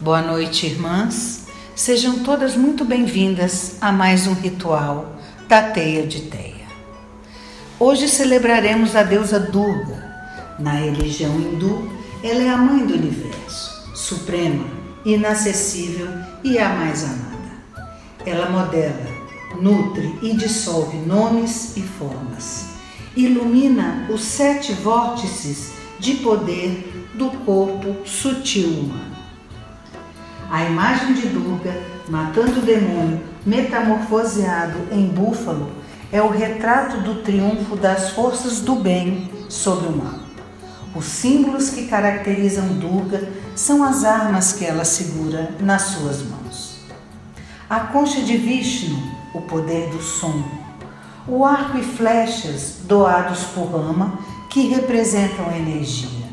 Boa noite, irmãs. Sejam todas muito bem-vindas a mais um ritual da Teia de Teia. Hoje celebraremos a deusa Durga. Na religião hindu, ela é a mãe do universo, suprema, inacessível e a mais amada. Ela modela, nutre e dissolve nomes e formas. Ilumina os sete vórtices de poder do corpo sutil humano a imagem de Durga matando o demônio metamorfoseado em búfalo é o retrato do triunfo das forças do bem sobre o mal. Os símbolos que caracterizam Durga são as armas que ela segura nas suas mãos. A concha de Vishnu, o poder do som. O arco e flechas doados por Rama, que representam energia.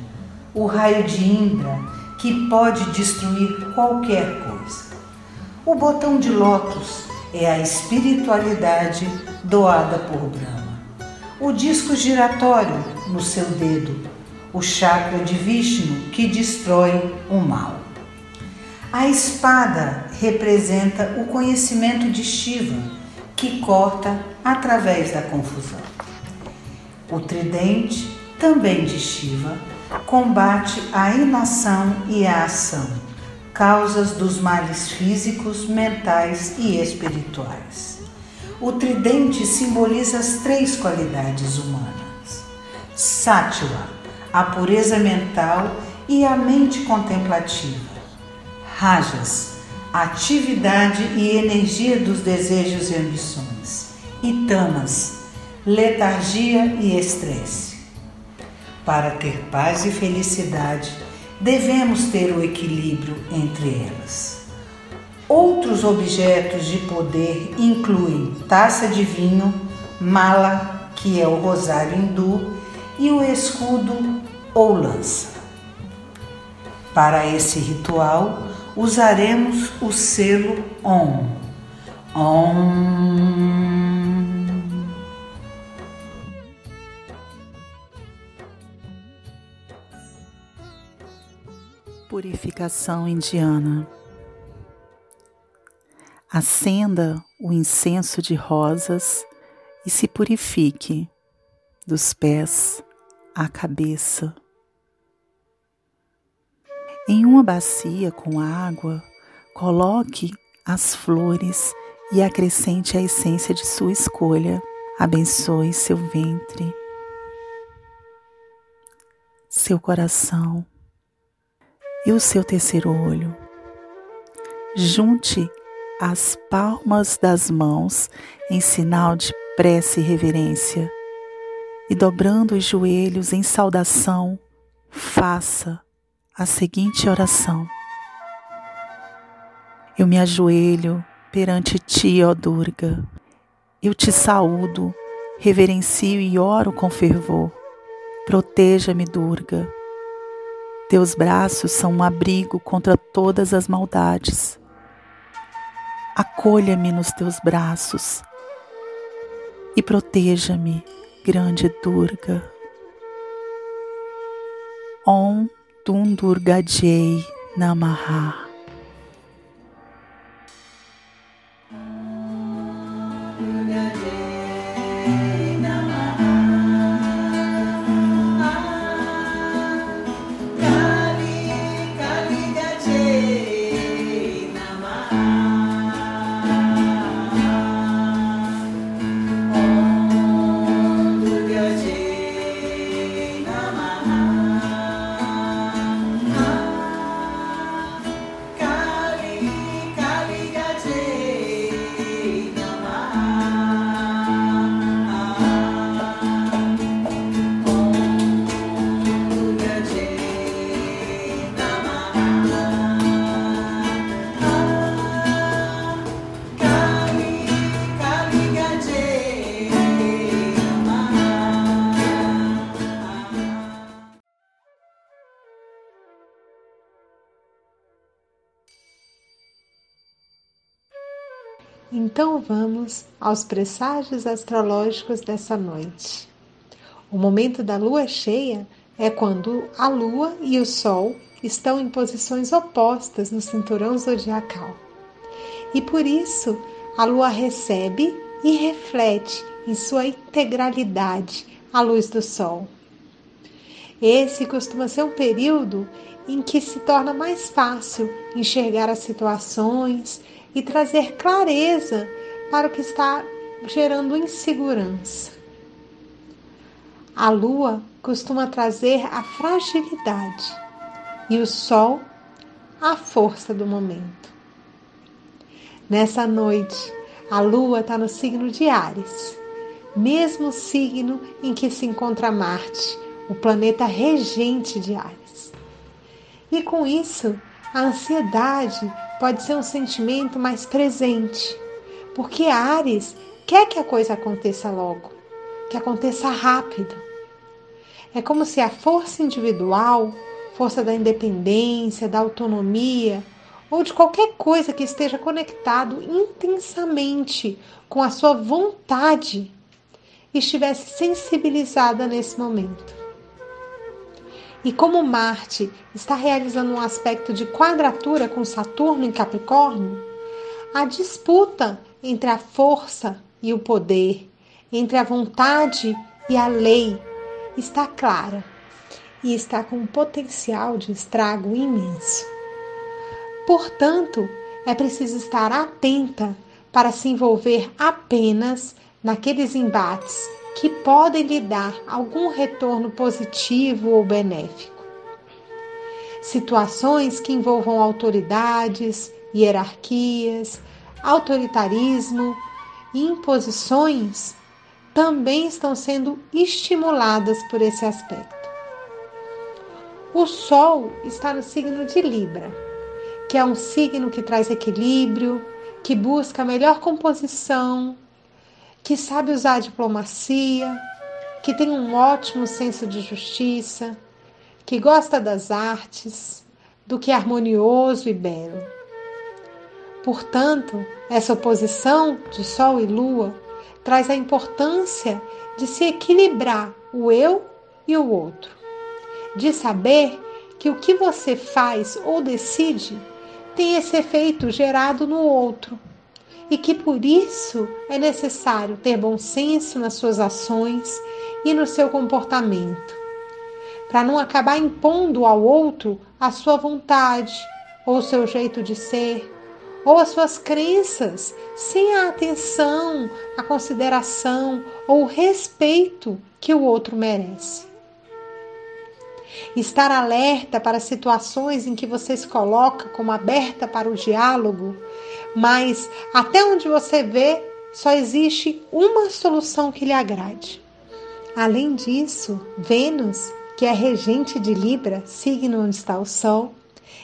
O raio de Indra, que pode destruir qualquer coisa. O botão de lótus é a espiritualidade doada por Brahma. O disco giratório no seu dedo, o chakra de Vishnu que destrói o mal. A espada representa o conhecimento de Shiva, que corta através da confusão. O tridente, também de Shiva, combate a inação e a ação, causas dos males físicos, mentais e espirituais. O tridente simboliza as três qualidades humanas: Sattva, a pureza mental e a mente contemplativa. Rajas, atividade e energia dos desejos e ambições. E Tamas, letargia e estresse. Para ter paz e felicidade, devemos ter o equilíbrio entre elas. Outros objetos de poder incluem taça de vinho, mala, que é o rosário hindu, e o escudo ou lança. Para esse ritual, usaremos o selo OM. OM. Purificação indiana. Acenda o incenso de rosas e se purifique dos pés à cabeça. Em uma bacia com água, coloque as flores e acrescente a essência de sua escolha. Abençoe seu ventre, seu coração e o seu terceiro olho. Junte as palmas das mãos em sinal de prece e reverência e dobrando os joelhos em saudação, faça a seguinte oração: Eu me ajoelho perante ti, ó Durga. Eu te saúdo, reverencio e oro com fervor. Proteja-me, Durga teus braços são um abrigo contra todas as maldades. Acolha-me nos teus braços e proteja-me, grande Durga. Om Dundurgajei Namaha. Então vamos aos presságios astrológicos dessa noite. O momento da lua cheia é quando a lua e o sol estão em posições opostas no cinturão zodiacal. E por isso a lua recebe e reflete em sua integralidade a luz do sol. Esse costuma ser um período em que se torna mais fácil enxergar as situações e trazer clareza para o que está gerando insegurança. A lua costuma trazer a fragilidade e o sol a força do momento. Nessa noite, a lua está no signo de Ares, mesmo signo em que se encontra Marte, o planeta regente de Ares. E com isso, a ansiedade pode ser um sentimento mais presente, porque Ares quer que a coisa aconteça logo, que aconteça rápido. É como se a força individual, força da independência, da autonomia, ou de qualquer coisa que esteja conectado intensamente com a sua vontade, estivesse sensibilizada nesse momento. E como Marte está realizando um aspecto de quadratura com Saturno em Capricórnio, a disputa entre a força e o poder, entre a vontade e a lei, está clara e está com um potencial de estrago imenso. Portanto, é preciso estar atenta para se envolver apenas naqueles embates que podem lhe dar algum retorno positivo ou benéfico. Situações que envolvam autoridades, hierarquias, autoritarismo e imposições também estão sendo estimuladas por esse aspecto. O Sol está no signo de Libra, que é um signo que traz equilíbrio, que busca a melhor composição, que sabe usar a diplomacia, que tem um ótimo senso de justiça, que gosta das artes, do que é harmonioso e belo. Portanto, essa oposição de Sol e Lua traz a importância de se equilibrar o eu e o outro, de saber que o que você faz ou decide tem esse efeito gerado no outro e que por isso é necessário ter bom senso nas suas ações e no seu comportamento, para não acabar impondo ao outro a sua vontade ou o seu jeito de ser ou as suas crenças, sem a atenção, a consideração ou o respeito que o outro merece. Estar alerta para situações em que você se coloca como aberta para o diálogo mas até onde você vê, só existe uma solução que lhe agrade. Além disso, Vênus, que é regente de Libra, signo onde está o Sol,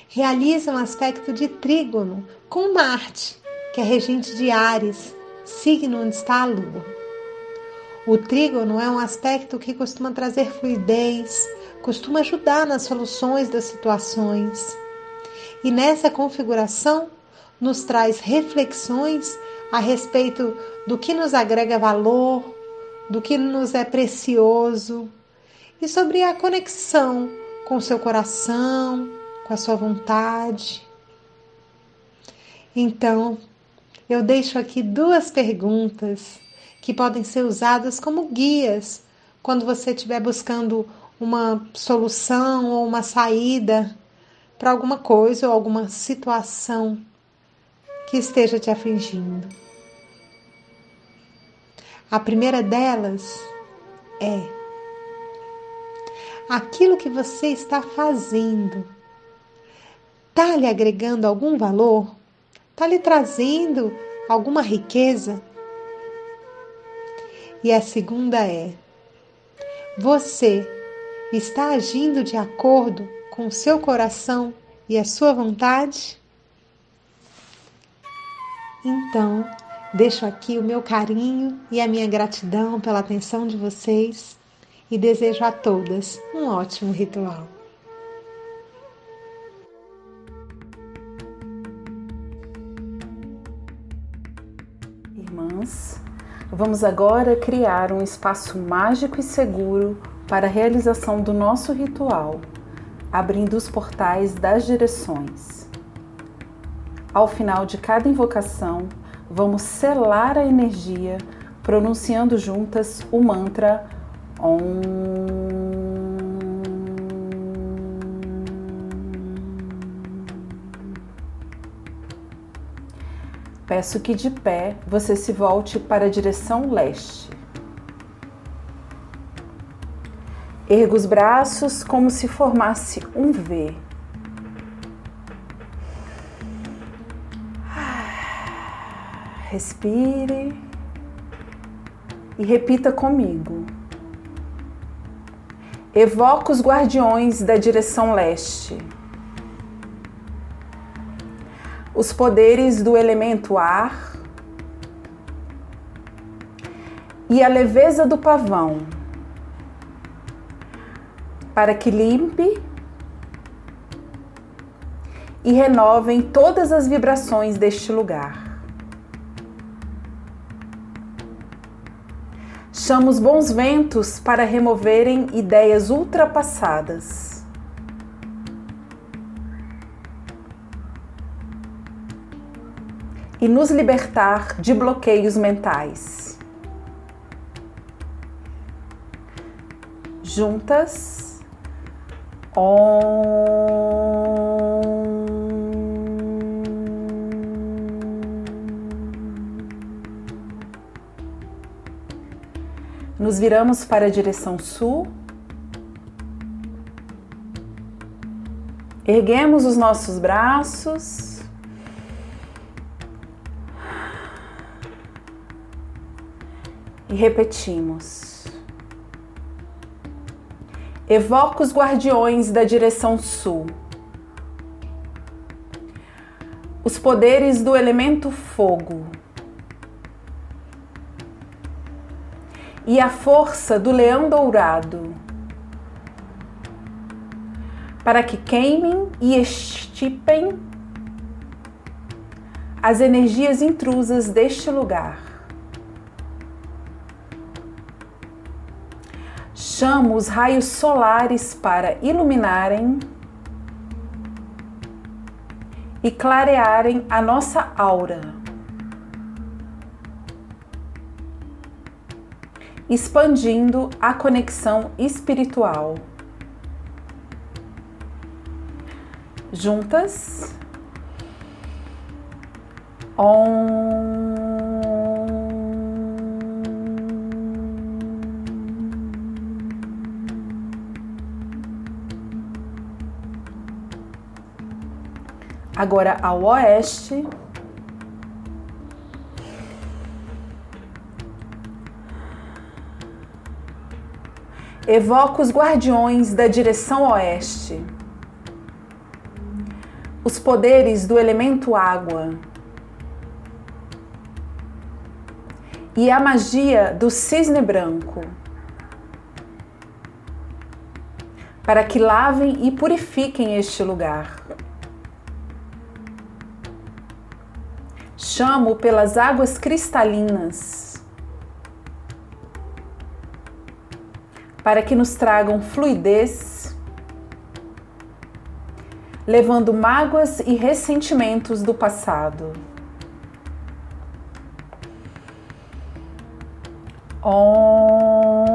realiza um aspecto de trígono com Marte, que é regente de Ares, signo onde está a Lua. O trígono é um aspecto que costuma trazer fluidez, costuma ajudar nas soluções das situações. E nessa configuração, nos traz reflexões a respeito do que nos agrega valor, do que nos é precioso e sobre a conexão com seu coração, com a sua vontade. Então, eu deixo aqui duas perguntas que podem ser usadas como guias quando você estiver buscando uma solução ou uma saída para alguma coisa ou alguma situação que esteja te afligindo. A primeira delas é aquilo que você está fazendo está lhe agregando algum valor? Está lhe trazendo alguma riqueza? E a segunda é: você está agindo de acordo com o seu coração e a sua vontade? Então, deixo aqui o meu carinho e a minha gratidão pela atenção de vocês e desejo a todas um ótimo ritual. irmãs, vamos agora criar um espaço mágico e seguro para a realização do nosso ritual, abrindo os portais das direções. Ao final de cada invocação, vamos selar a energia pronunciando juntas o mantra Om. Peço que de pé você se volte para a direção leste. Erga os braços como se formasse um V. Respire e repita comigo. Evoca os guardiões da direção leste os poderes do elemento ar e a leveza do pavão, para que limpe e renovem todas as vibrações deste lugar. Chamo os bons ventos para removerem ideias ultrapassadas e nos libertar de bloqueios mentais. Juntas. Om. Nos viramos para a direção sul. Erguemos os nossos braços e repetimos. Evoca os guardiões da direção sul. Os poderes do elemento fogo. E a força do leão dourado. Para que queimem e estipem as energias intrusas deste lugar. chamo os raios solares para iluminarem e clarearem a nossa aura, expandindo a conexão espiritual. Juntas, Om. Agora ao oeste. Evoca os guardiões da direção oeste. Os poderes do elemento água. E a magia do cisne branco. Para que lavem e purifiquem este lugar. chamo pelas águas cristalinas, para que nos tragam fluidez, levando mágoas e ressentimentos do passado. Om.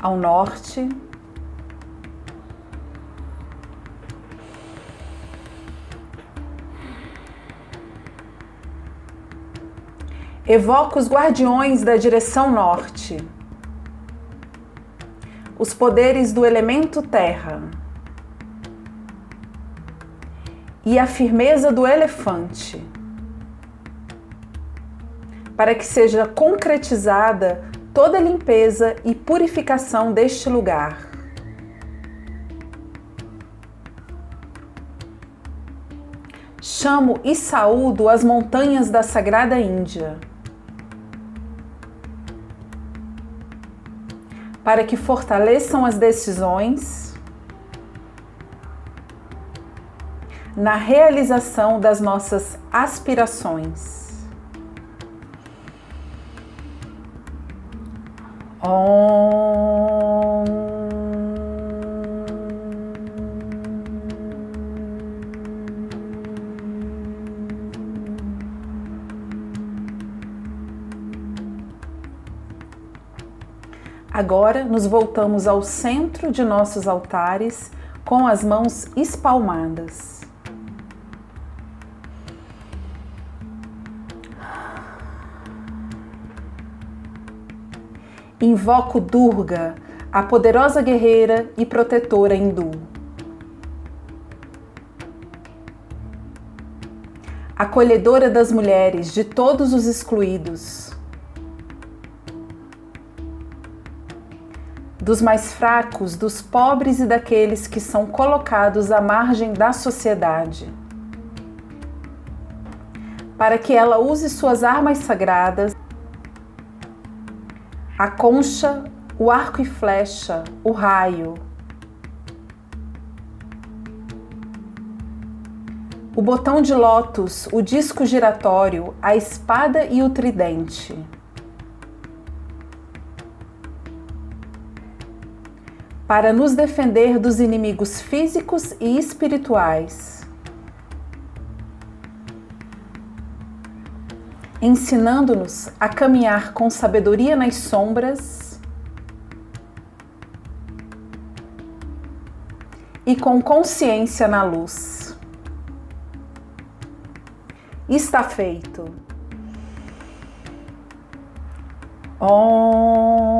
ao norte. Evoca os guardiões da direção norte, os poderes do elemento terra e a firmeza do elefante, para que seja concretizada toda a limpeza e purificação deste lugar. Chamo e saúdo as montanhas da Sagrada Índia. Para que fortaleçam as decisões na realização das nossas aspirações. Om. Agora nos voltamos ao centro de nossos altares com as mãos espalmadas. Invoco Durga, a poderosa guerreira e protetora hindu. Acolhedora das mulheres, de todos os excluídos dos mais fracos, dos pobres e daqueles que são colocados à margem da sociedade. Para que ela use suas armas sagradas, a concha, o arco e flecha, o raio, o botão de lótus, o disco giratório, a espada e o tridente. Para nos defender dos inimigos físicos e espirituais, ensinando-nos a caminhar com sabedoria nas sombras e com consciência na luz. Está feito. Om.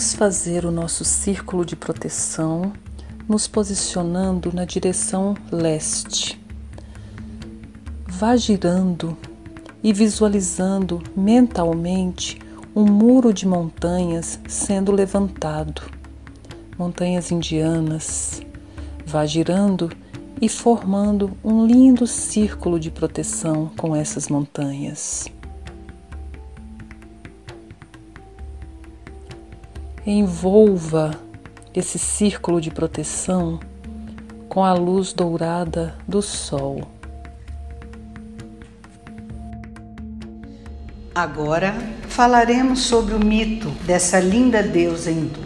Vamos fazer o nosso círculo de proteção nos posicionando na direção leste. Vá girando e visualizando mentalmente um muro de montanhas sendo levantado. Montanhas indianas. Vá girando e formando um lindo círculo de proteção com essas montanhas. Envolva esse círculo de proteção com a luz dourada do sol. Agora falaremos sobre o mito dessa linda deusa hindu.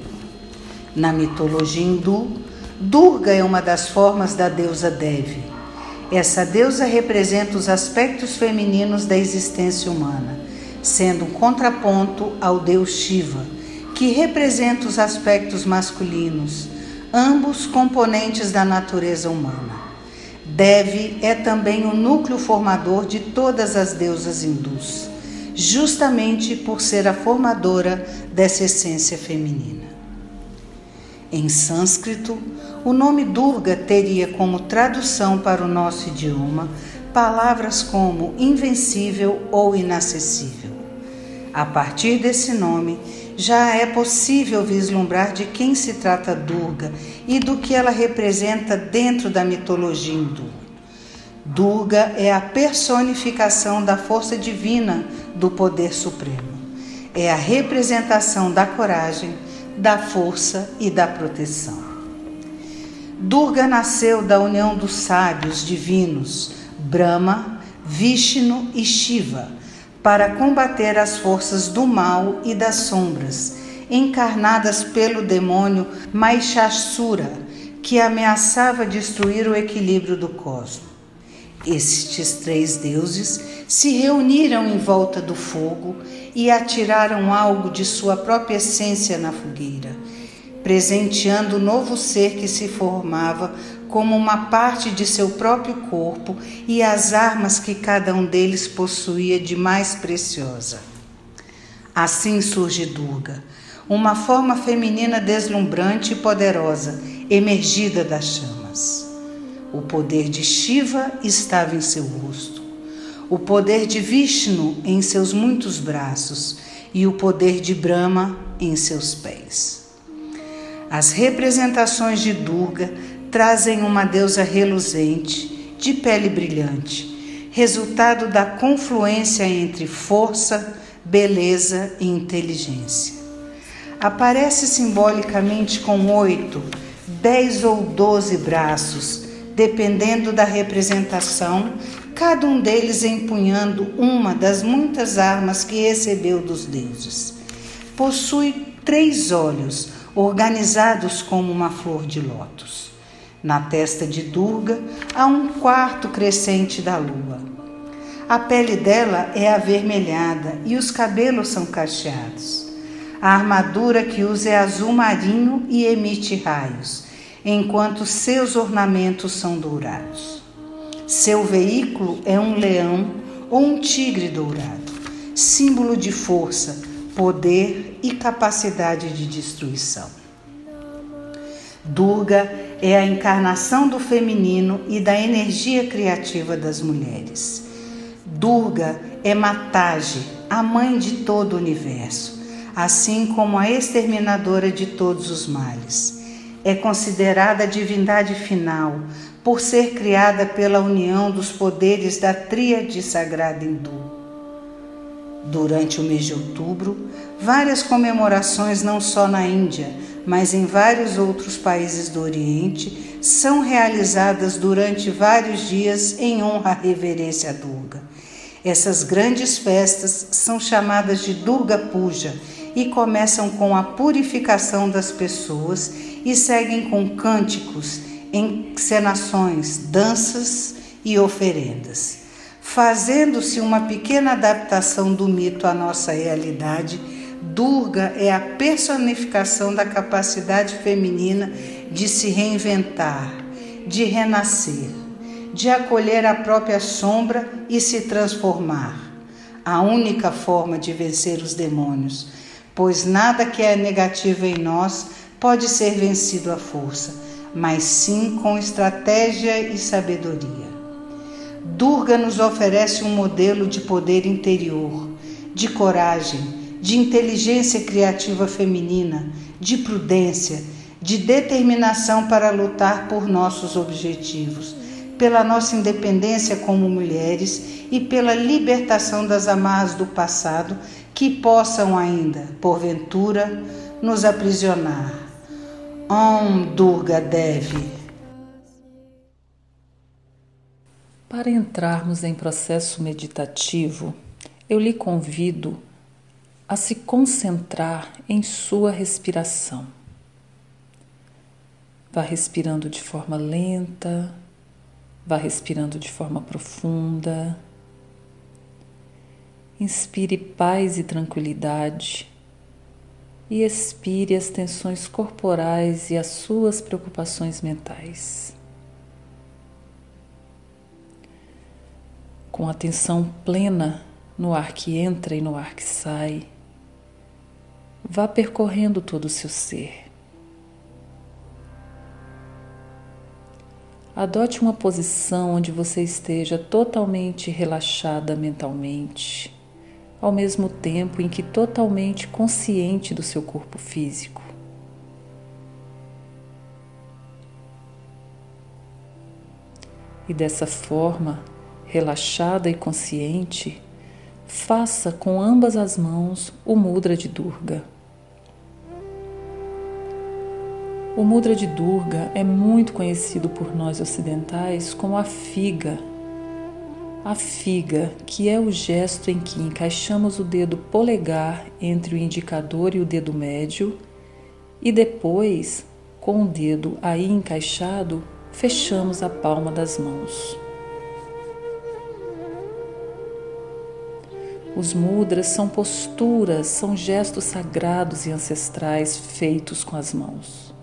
Na mitologia hindu, Durga é uma das formas da deusa Devi. Essa deusa representa os aspectos femininos da existência humana, sendo um contraponto ao deus Shiva que representa os aspectos masculinos, ambos componentes da natureza humana. Devi é também o núcleo formador de todas as deusas hindus, justamente por ser a formadora dessa essência feminina. Em sânscrito, o nome Durga teria como tradução para o nosso idioma palavras como invencível ou inacessível. A partir desse nome, já é possível vislumbrar de quem se trata Durga e do que ela representa dentro da mitologia hindu. Durga é a personificação da força divina do poder supremo. É a representação da coragem, da força e da proteção. Durga nasceu da união dos sábios divinos Brahma, Vishnu e Shiva para combater as forças do mal e das sombras, encarnadas pelo demônio Maishasura, que ameaçava destruir o equilíbrio do cosmos. Estes três deuses se reuniram em volta do fogo e atiraram algo de sua própria essência na fogueira, presenteando o novo ser que se formava como uma parte de seu próprio corpo e as armas que cada um deles possuía de mais preciosa. Assim surge Durga, uma forma feminina deslumbrante e poderosa, emergida das chamas. O poder de Shiva estava em seu rosto, o poder de Vishnu em seus muitos braços e o poder de Brahma em seus pés. As representações de Durga trazem uma deusa reluzente, de pele brilhante, resultado da confluência entre força, beleza e inteligência. Aparece simbolicamente com oito, dez ou doze braços, dependendo da representação, cada um deles empunhando uma das muitas armas que recebeu dos deuses. Possui três olhos, organizados como uma flor de lótus. Na testa de Durga há um quarto crescente da lua. A pele dela é avermelhada e os cabelos são cacheados. A armadura que usa é azul marinho e emite raios, enquanto seus ornamentos são dourados. Seu veículo é um leão ou um tigre dourado, símbolo de força, poder e capacidade de destruição. Durga é a encarnação do feminino e da energia criativa das mulheres. Durga é Matage, a mãe de todo o universo, assim como a exterminadora de todos os males. É considerada a divindade final por ser criada pela união dos poderes da tríade sagrada hindu. Durante o mês de outubro, várias comemorações, não só na Índia, mas em vários outros países do Oriente, são realizadas durante vários dias em honra à reverência a Durga. Essas grandes festas são chamadas de Durga Puja e começam com a purificação das pessoas e seguem com cânticos, encenações, danças e oferendas. Fazendo-se uma pequena adaptação do mito à nossa realidade, Durga é a personificação da capacidade feminina de se reinventar, de renascer, de acolher a própria sombra e se transformar. A única forma de vencer os demônios, pois nada que é negativo em nós pode ser vencido à força, mas sim com estratégia e sabedoria. Durga nos oferece um modelo de poder interior, de coragem, de inteligência criativa feminina, de prudência, de determinação para lutar por nossos objetivos, pela nossa independência como mulheres e pela libertação das amarras do passado que possam ainda, porventura, nos aprisionar. Om Durga Devi. Para entrarmos em processo meditativo, eu lhe convido a se concentrar em sua respiração. Vá respirando de forma lenta, vá respirando de forma profunda. Inspire paz e tranquilidade e expire as tensões corporais e as suas preocupações mentais. Com atenção plena no ar que entra e no ar que sai, vá percorrendo todo o seu ser. Adote uma posição onde você esteja totalmente relaxada mentalmente ao mesmo tempo em que totalmente consciente do seu corpo físico. E dessa forma, relaxada e consciente, faça com ambas as mãos o mudra de Durga. O mudra de Durga é muito conhecido por nós ocidentais como a figa a figa, que é o gesto em que encaixamos o dedo polegar entre o indicador e o dedo médio, e depois, com o dedo aí encaixado, fechamos a palma das mãos. Os mudras são posturas, são gestos sagrados e ancestrais feitos com as mãos.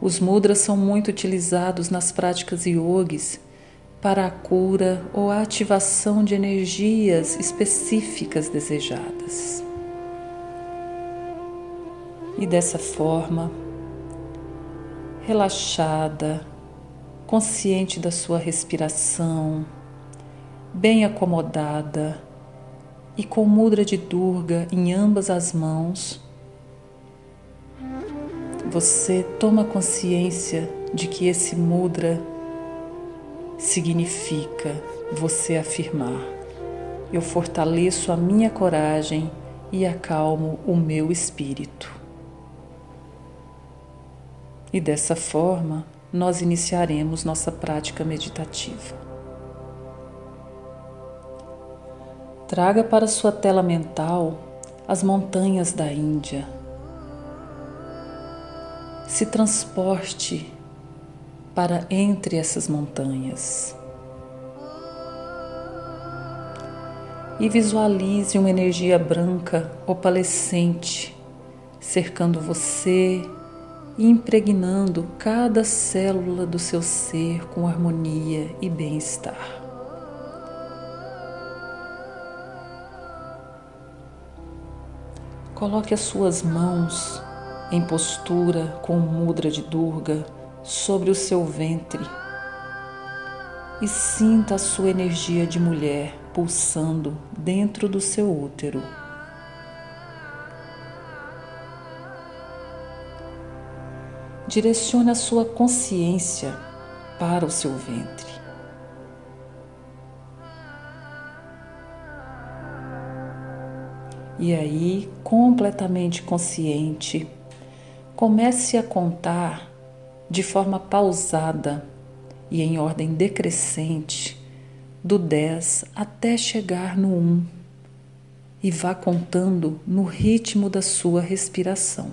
Os mudras são muito utilizados nas práticas yogis para a cura ou a ativação de energias específicas desejadas. E dessa forma, relaxada, consciente da sua respiração, bem acomodada e com mudra de Durga em ambas as mãos, você toma consciência de que esse mudra significa você afirmar: eu fortaleço a minha coragem e acalmo o meu espírito. E dessa forma, nós iniciaremos nossa prática meditativa. Traga para sua tela mental as montanhas da Índia. Se transporte para entre essas montanhas. E visualize uma energia branca opalescente cercando você e impregnando cada célula do seu ser com harmonia e bem-estar. Coloque as suas mãos em postura com mudra de Durga sobre o seu ventre e sinta a sua energia de mulher pulsando dentro do seu útero. Direcione a sua consciência para o seu ventre. E aí, completamente consciente, comece a contar de forma pausada e em ordem decrescente, do 10 até chegar no 1, e vá contando no ritmo da sua respiração.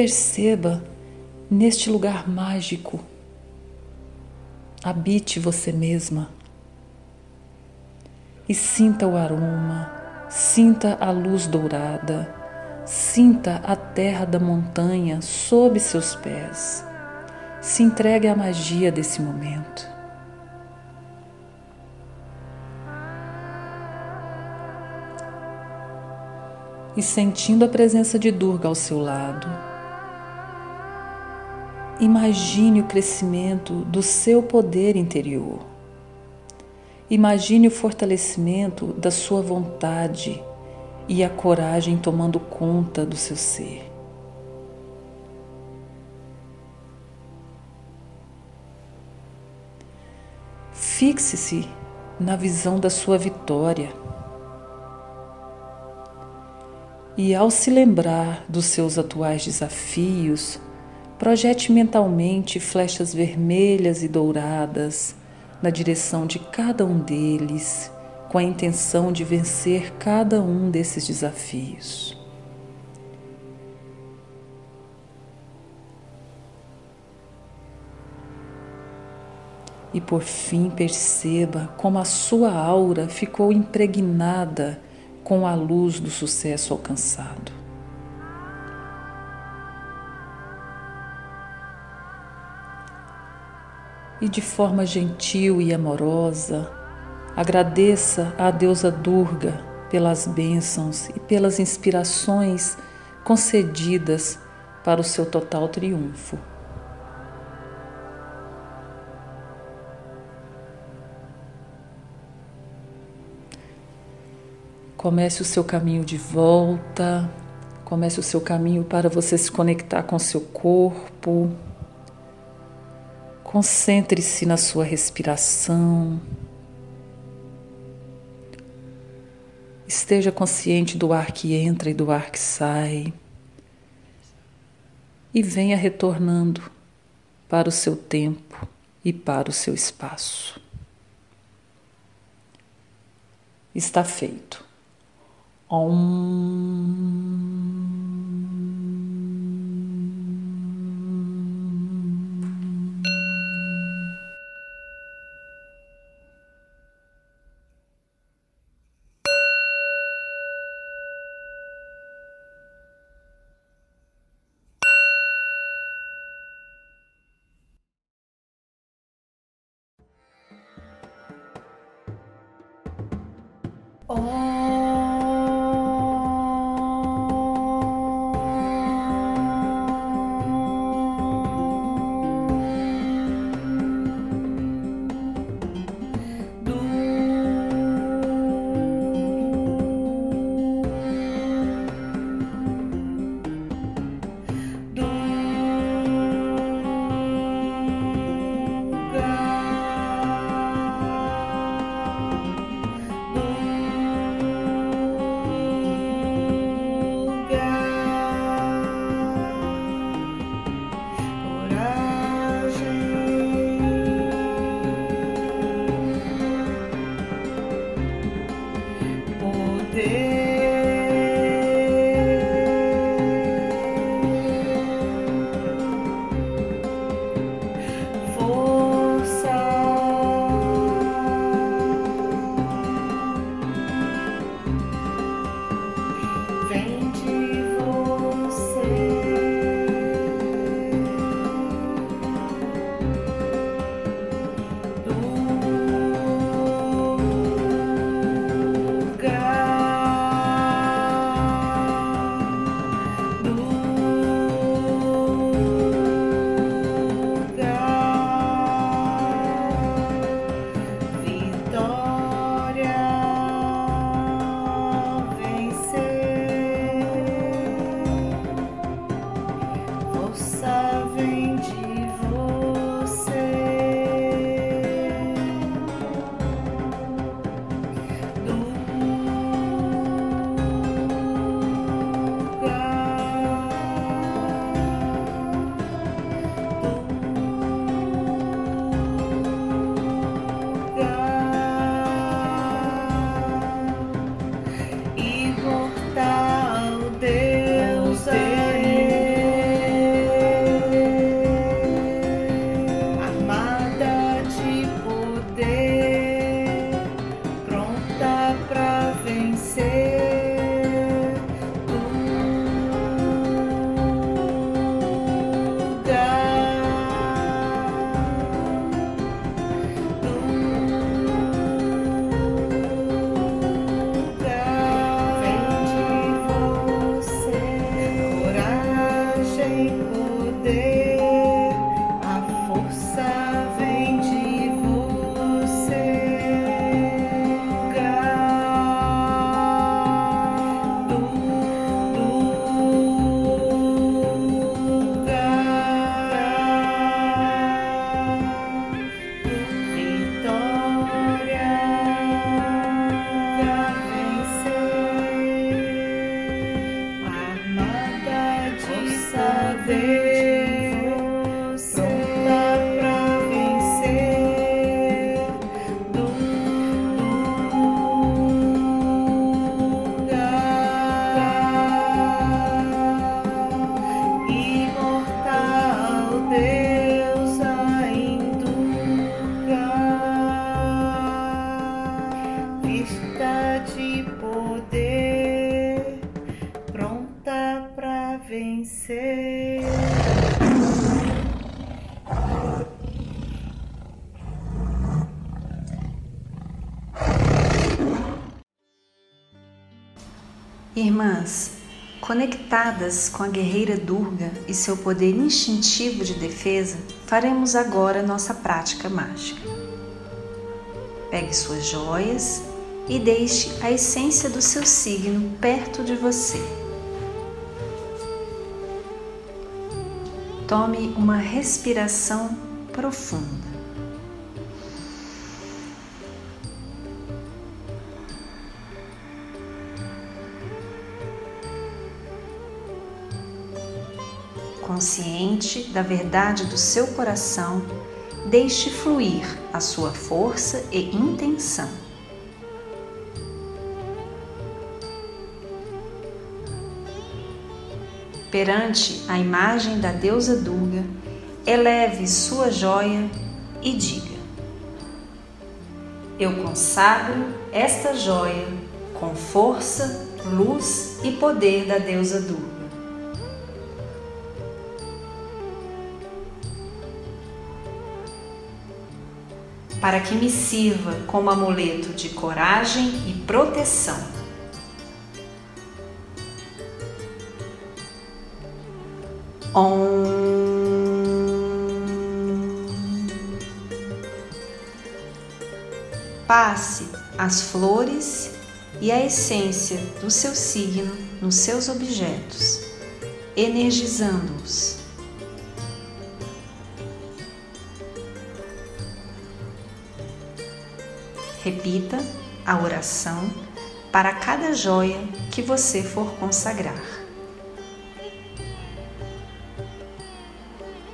Perceba neste lugar mágico. Habite você mesma e sinta o aroma, sinta a luz dourada, sinta a terra da montanha sob seus pés. Se entregue à magia desse momento. e sentindo a presença de Durga ao seu lado. Imagine o crescimento do seu poder interior. Imagine o fortalecimento da sua vontade e a coragem tomando conta do seu ser. Fixe-se na visão da sua vitória E ao se lembrar dos seus atuais desafios, projete mentalmente flechas vermelhas e douradas na direção de cada um deles, com a intenção de vencer cada um desses desafios. E por fim perceba como a sua aura ficou impregnada com a luz do sucesso alcançado. E de forma gentil e amorosa, agradeça à deusa Durga pelas bênçãos e pelas inspirações concedidas para o seu total triunfo. Comece o seu caminho de volta, comece o seu caminho para você se conectar com seu corpo. Concentre-se na sua respiração. Esteja consciente do ar que entra e do ar que sai. E venha retornando para o seu tempo e para o seu espaço. Está feito. Om. Conectadas com a guerreira Durga e seu poder instintivo de defesa, faremos agora nossa prática mágica. Pegue suas joias e deixe a essência do seu signo perto de você. Tome uma respiração profunda. Consciente da verdade do seu coração, deixe fluir a sua força e intenção. Perante a imagem da deusa Durga, eleve sua joia e diga: Eu consagro esta joia com força, luz e poder da deusa Durga. Para que me sirva como amuleto de coragem e proteção. Om. Passe as flores e a essência do seu signo nos seus objetos, energizando-os. Repita a oração para cada joia que você for consagrar.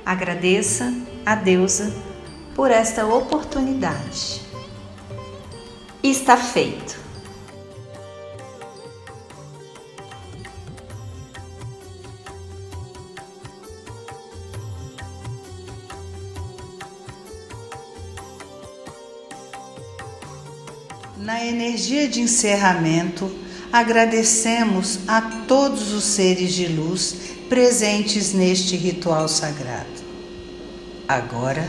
Agradeça a deusa por esta oportunidade. Está feito. Na energia de encerramento, agradecemos a todos os seres de luz presentes neste ritual sagrado. Agora,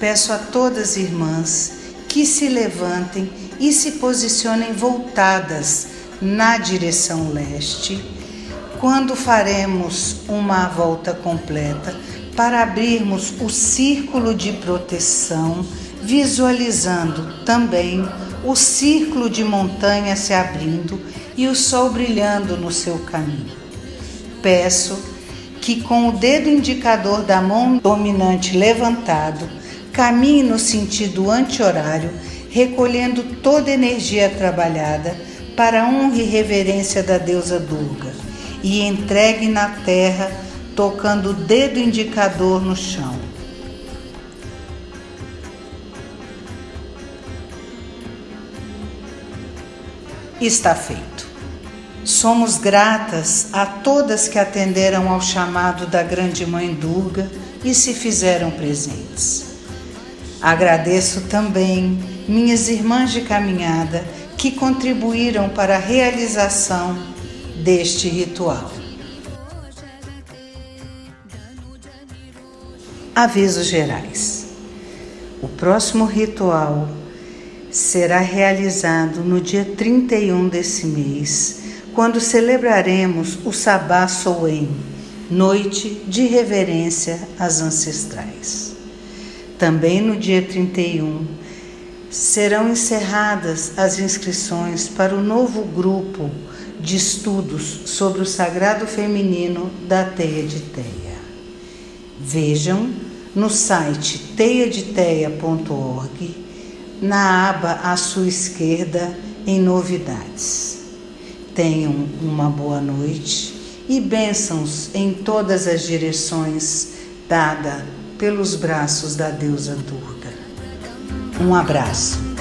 peço a todas as irmãs que se levantem e se posicionem voltadas na direção leste, quando faremos uma volta completa para abrirmos o círculo de proteção, visualizando também o círculo de montanha se abrindo e o sol brilhando no seu caminho. Peço que, com o dedo indicador da mão dominante levantado, caminhe no sentido anti-horário, recolhendo toda energia trabalhada para honra e reverência da deusa Durga e entregue na terra, tocando o dedo indicador no chão. Está feito. Somos gratas a todas que atenderam ao chamado da Grande Mãe Durga e se fizeram presentes. Agradeço também minhas irmãs de caminhada que contribuíram para a realização deste ritual. Avisos gerais. O próximo ritual será realizado no dia 31 desse mês, quando celebraremos o Sabá Soen, noite de reverência às ancestrais. Também no dia 31 serão encerradas as inscrições para o novo grupo de estudos sobre o sagrado feminino da Teia de Teia. Vejam no site teiadeteia.org, na aba à sua esquerda, em novidades. Tenham uma boa noite e bênçãos em todas as direções dada pelos braços da deusa Durga. Um abraço.